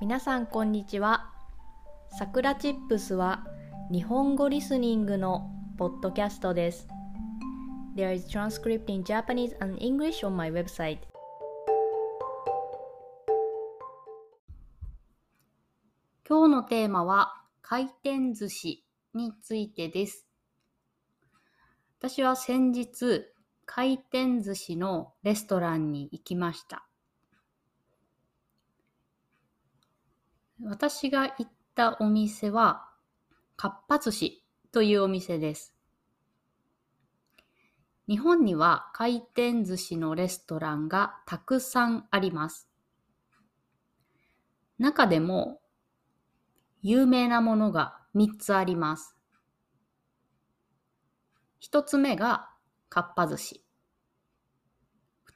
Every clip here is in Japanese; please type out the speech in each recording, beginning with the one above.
皆さんこんにちは。さくらチップスは日本語リスニングのポッドキャストです。There is transcript in Japanese and English on my website. 今日のテーマは回転寿司についてです。私は先日回転寿司のレストランに行きました。私が行ったお店は、かっぱ寿司というお店です。日本には回転寿司のレストランがたくさんあります。中でも有名なものが3つあります。1つ目がかっぱ寿司。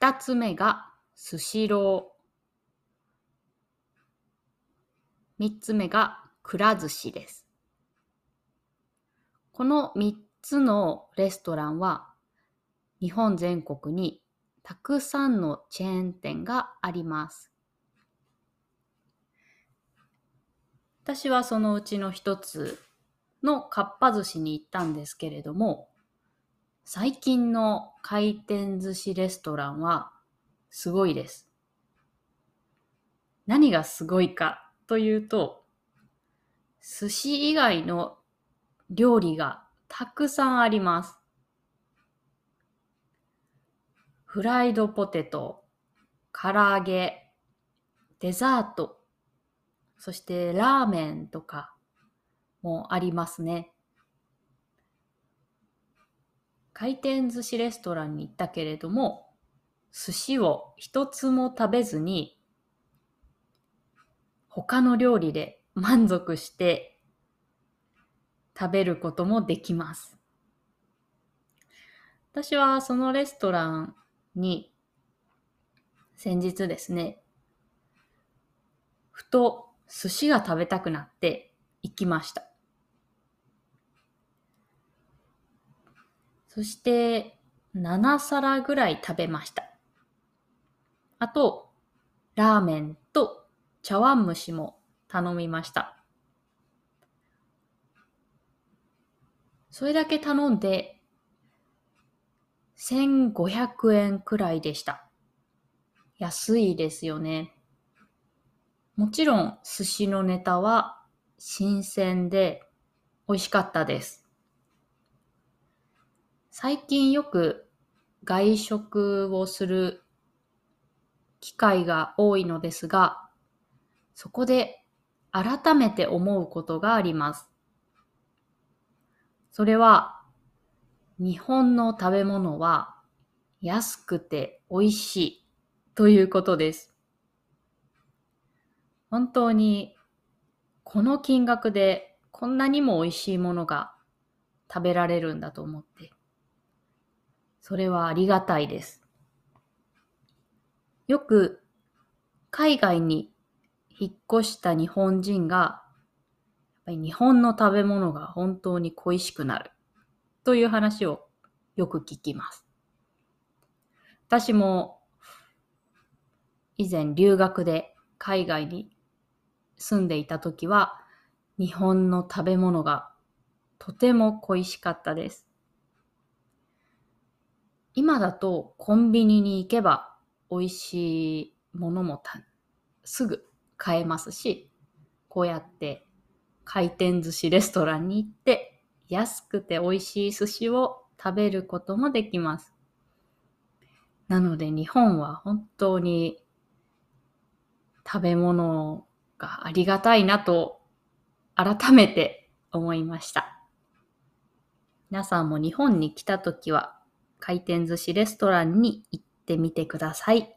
2つ目がスシロー。三つ目がくら寿司です。この三つのレストランは日本全国にたくさんのチェーン店があります。私はそのうちの一つのかっぱ寿司に行ったんですけれども、最近の回転寿司レストランはすごいです。何がすごいかというと、寿司以外の料理がたくさんあります。フライドポテト、唐揚げ、デザート、そしてラーメンとかもありますね。回転寿司レストランに行ったけれども、寿司を一つも食べずに他の料理で満足して食べることもできます。私はそのレストランに先日ですね、ふと寿司が食べたくなって行きました。そして7皿ぐらい食べました。あと、ラーメンと茶碗蒸しも頼みました。それだけ頼んで、1500円くらいでした。安いですよね。もちろん寿司のネタは新鮮で美味しかったです。最近よく外食をする機会が多いのですが、そこで改めて思うことがあります。それは、日本の食べ物は安くて美味しいということです。本当にこの金額でこんなにも美味しいものが食べられるんだと思って、それはありがたいです。よく海外に引っ越した日本人が、やっぱり日本の食べ物が本当に恋しくなるという話をよく聞きます。私も以前留学で海外に住んでいた時は日本の食べ物がとても恋しかったです。今だとコンビニに行けば美味しいものもすぐ買えますし、こうやって回転寿司レストランに行って安くて美味しい寿司を食べることもできます。なので日本は本当に食べ物がありがたいなと改めて思いました。皆さんも日本に来た時は回転寿司レストランに行ってみてください。